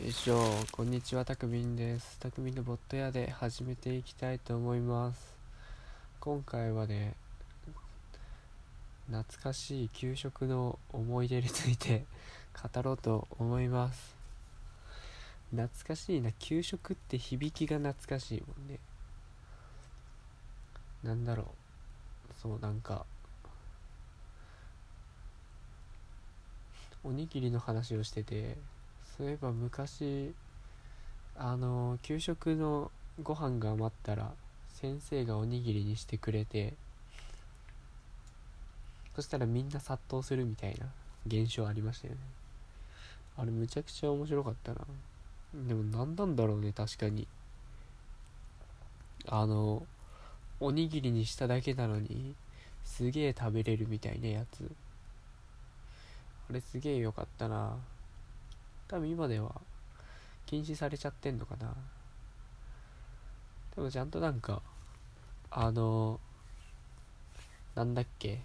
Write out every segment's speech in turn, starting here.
よいしょこんにちはたくみんです。たくみんのボット屋で始めていきたいと思います。今回はね懐かしい給食の思い出について 語ろうと思います。懐かしいな給食って響きが懐かしいもんね。なんだろう。そうなんかおにぎりの話をしててそういえば昔あの給食のご飯が余ったら先生がおにぎりにしてくれてそしたらみんな殺到するみたいな現象ありましたよね。あれむちゃくちゃ面白かったな。でも何なんだろうね確かに。あのおにぎりにしただけなのにすげえ食べれるみたいなやつ。あれすげえよかったな。多分今では禁止されちゃってんのかな。でもちゃんとなんかあのなんだっけ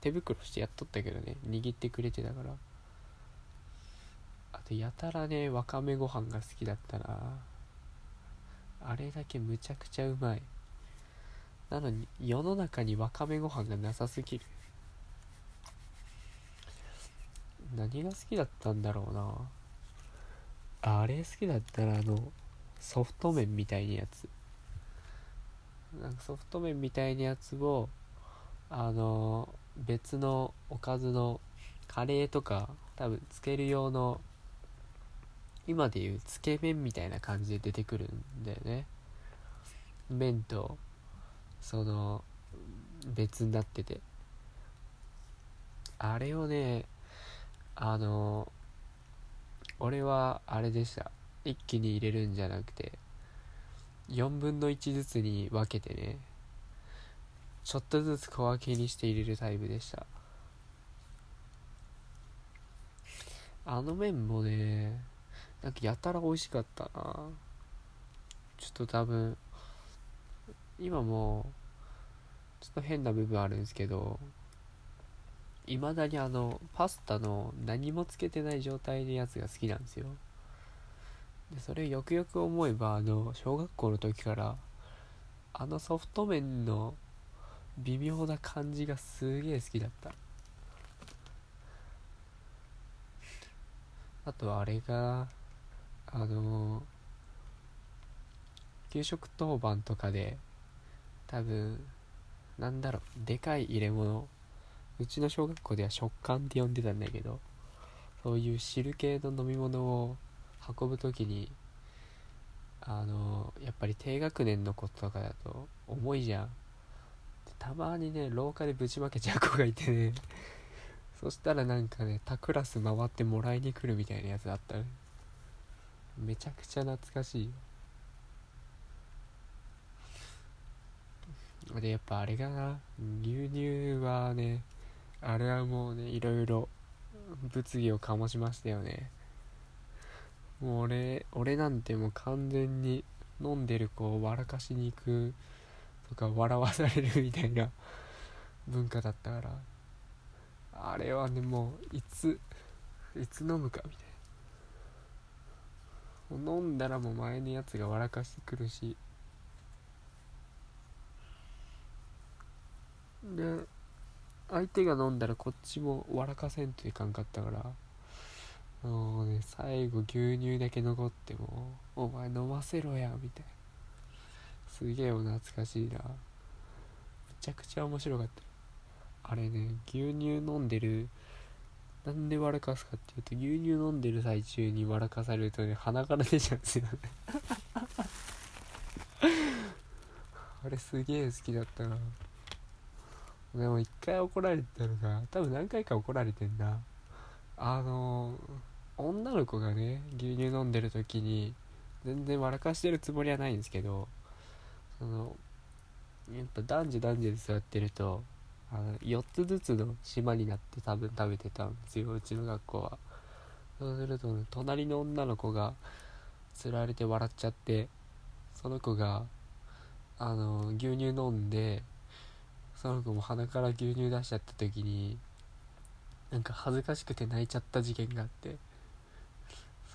手袋してやっとったけどね握ってくれてたから。あとやたらねわかめご飯が好きだったなあれだけむちゃくちゃうまい。なのに世の中にわかめご飯がなさすぎる。何が好きだったんだろうな。あれ好きだったらあのソフト麺みたいなやつ。なんかソフト麺みたいなやつをあの別のおかずのカレーとか多分つける用の今でいうつけ麺みたいな感じで出てくるんだよね。麺とその別になってて。あれをねあの俺はあれでした。一気に入れるんじゃなくて4分の1ずつに分けてねちょっとずつ小分けにして入れるタイプでした。あの麺もねなんかやたら美味しかったな。ちょっと多分今もちょっと変な部分あるんですけどいまだにあのパスタの何もつけてない状態のやつが好きなんですよ。でそれよくよく思えばあの小学校の時からあのソフト麺の微妙な感じがすげえ好きだった。あとはあれがあの給食当番とかで多分なんだろうでかい入れ物うちの小学校では食感って呼んでたんだけどそういう汁系の飲み物を運ぶ時にあのやっぱり低学年の子とかだと重いじゃん。たまにね廊下でぶちまけちゃう子がいてね。そしたらなんかね他クラス回ってもらいに来るみたいなやつあったねめちゃくちゃ懐かしい。よでやっぱあれがな牛乳はねあれはもうねいろいろ物議を醸しましたよね。もう俺俺なんてもう完全に飲んでる子を笑かしに行くとか笑わされるみたいな文化だったからあれはねもういついつ飲むかみたいな。飲んだらもう前のやつが笑かしてくるし。で相手が飲んだらこっちも笑かせんといかんかったから。もうね最後牛乳だけ残っても「お前飲ませろや」みたいな。すげえお懐かしいな。めちゃくちゃ面白かった。あれね牛乳飲んでるなんで笑かすかっていうと牛乳飲んでる最中に笑かされるとね鼻から出ちゃうんですよね。あれすげえ好きだったなでも一回怒られたのが多分何回か怒られてんな。あの女の子がね牛乳飲んでる時に全然笑かしてるつもりはないんですけどそのやっぱ男女男女で座ってるとあの4つずつの島になって多分食べてたんですようちの学校は。そうすると、ね、隣の女の子がつられて笑っちゃってその子があの牛乳飲んでその子も鼻から牛乳出しちゃった時になんか恥ずかしくて泣いちゃった事件があって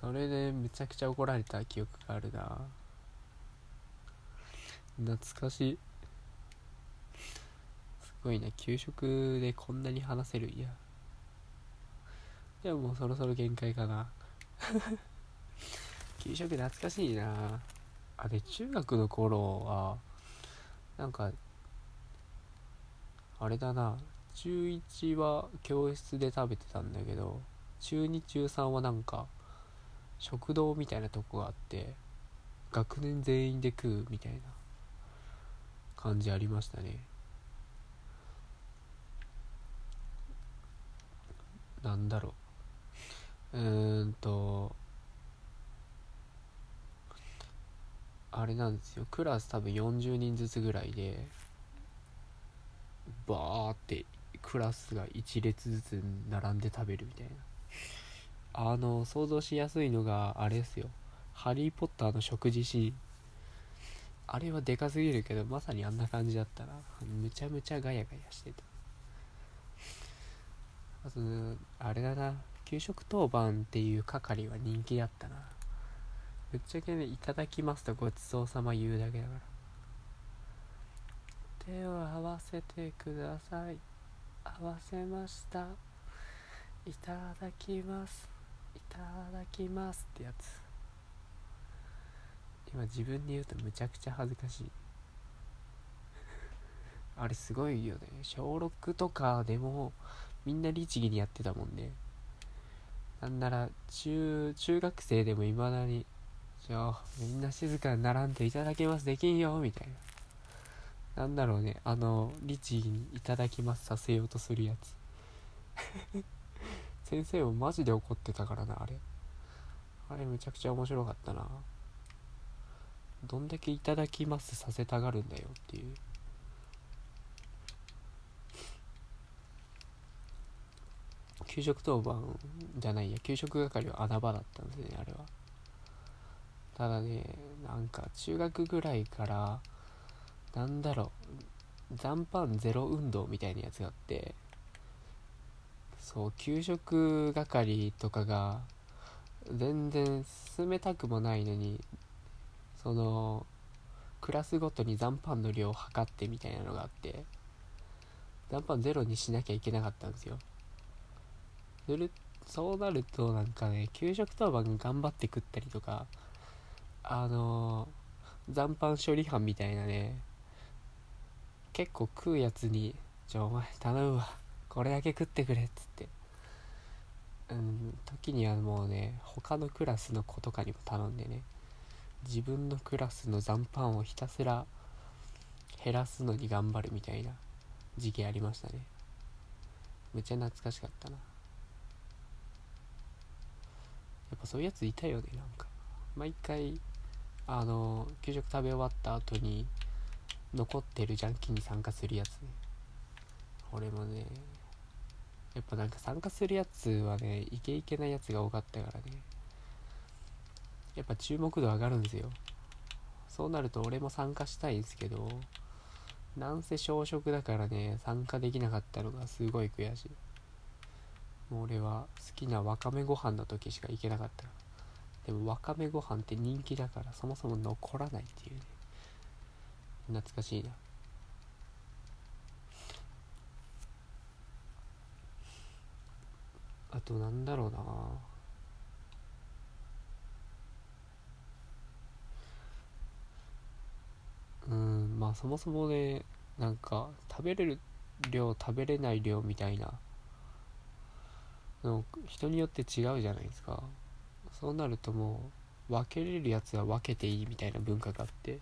それでめちゃくちゃ怒られた記憶があるな。懐かしい。すごいな給食でこんなに話せるいや。でももうそろそろ限界かな。給食懐かしいな。あれ中学の頃はなんかあれだな。中1は教室で食べてたんだけど中2中3はなんか食堂みたいなとこがあって学年全員で食うみたいな感じありましたね。なんだろう。うーんとあれなんですよ。クラス多分40人ずつぐらいでバーってクラスが1列ずつ並んで食べるみたいな。あの想像しやすいのがあれですよ「ハリー・ポッター」の食事シーン。あれはでかすぎるけどまさにあんな感じだったなむちゃむちゃガヤガヤしてた。あとあれだな。給食当番っていう係は人気だったな。ぶっちゃけねいただきますとごちそうさま言うだけだから。手を合わせてください。合わせました。いただきます。いただきますってやつ。今自分で言うとむちゃくちゃ恥ずかしい。あれすごいよね。小6とかでもみんな律儀にやってたもんね。なんなら中中学生でもいまだにじゃあみんな静かに並んでいただきます。できんよみたいな。なんだろうね。あの律儀にいただきますさせようとするやつ。先生もマジで怒ってたからなあれ。あれめちゃくちゃ面白かったな。どんだけいただきますさせたがるんだよっていう。給食当番じゃないや。給食係は穴場だったんですねあれは。ただねなんか中学ぐらいからなんだろう。残飯ゼロ運動みたいなやつがあってそう給食係とかが全然進めたくもないのにそのクラスごとに残飯の量を測ってみたいなのがあって残飯ゼロにしなきゃいけなかったんですよ。するそうなるとなんかね給食当番頑張って食ったりとかあのー、残飯処理班みたいなね結構食うやつに「じゃあお前頼むわ。これだけ食ってくれ」っつって。うん時にはもうね他のクラスの子とかにも頼んでね。自分のクラスの残飯をひたすら減らすのに頑張るみたいな時期ありましたね。めちゃ懐かしかったな。やっぱそういうやついたよねなんか。毎回あの給食食べ終わった後に残ってるジャンキーに参加するやつね。俺もねやっぱなんか参加するやつはねイケイケなやつが多かったからね。やっぱ注目度上がるんですよ。そうなると俺も参加したいんですけどなんせ小食だからね参加できなかったのがすごい悔しい。もう俺は好きなわかめご飯の時しか行けなかった。でもわかめご飯って人気だからそもそも残らないっていうね。懐かしいな。あとなんだろうな。うんまあそもそもねなんか食べれる量食べれない量みたいなの人によって違うじゃないですか。そうなるともう分けれるやつは分けていいみたいな文化があって。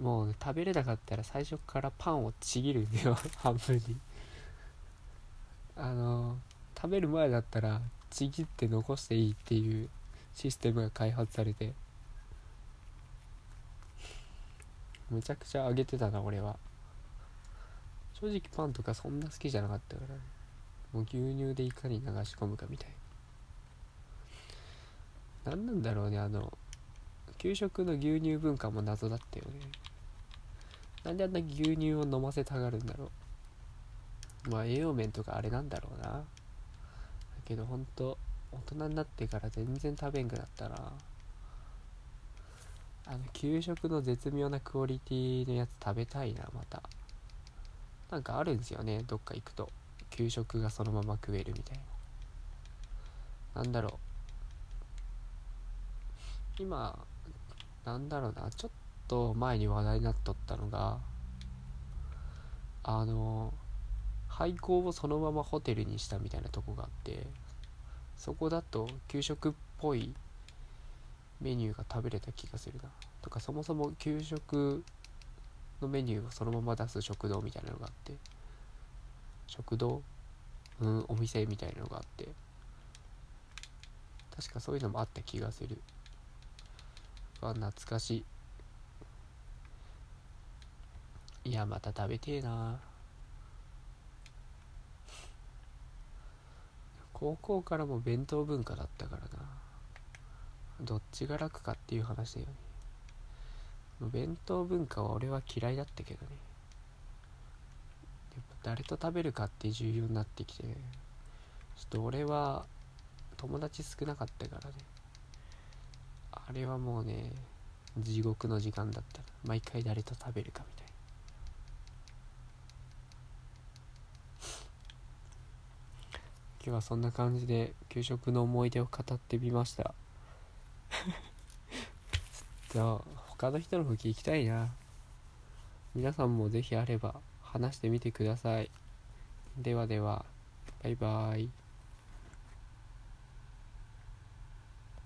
もう、食べれなかったら最初からパンをちぎるんだよ。半分に。あの食べる前だったらちぎって残していいっていうシステムが開発されて。むちゃくちゃ揚げてたな俺は。正直パンとかそんな好きじゃなかったから。もう牛乳でいかに流し込むかみたいな。何なんだろうねあの給食の牛乳文化も謎だったよね。なんであんな牛乳を飲ませたがるんだろう。まあ栄養面とかあれなんだろうな。だけどほんと大人になってから全然食べんくなったな。あの給食の絶妙なクオリティのやつ食べたいなまた。なんかあるんですよねどっか行くと。給食がそのまま食えるみたいな。なんだろう。今なんだろうな。ちょっと前に話題になっとったのがあの廃校をそのままホテルにしたみたいなとこがあってそこだと給食っぽいメニューが食べれた気がするな。とかそもそも給食のメニューをそのまま出す食堂みたいなのがあって食堂うんお店みたいなのがあって確かそういうのもあった気がする。わ懐かしい。いやまた食べてえな。高校からも弁当文化だったからな。どっちが楽かっていう話だよね。弁当文化は俺は嫌いだったけどね。やっぱ誰と食べるかって重要になってきてちょっと俺は友達少なかったからね。あれはもうね地獄の時間だった。毎回誰と食べるかみたいな。日はそんな感じで給食の思い出を語ってみました。ちょっと他の人の吹聞きたいな。皆さんもぜひあれば話してみてください。ではではバイバイ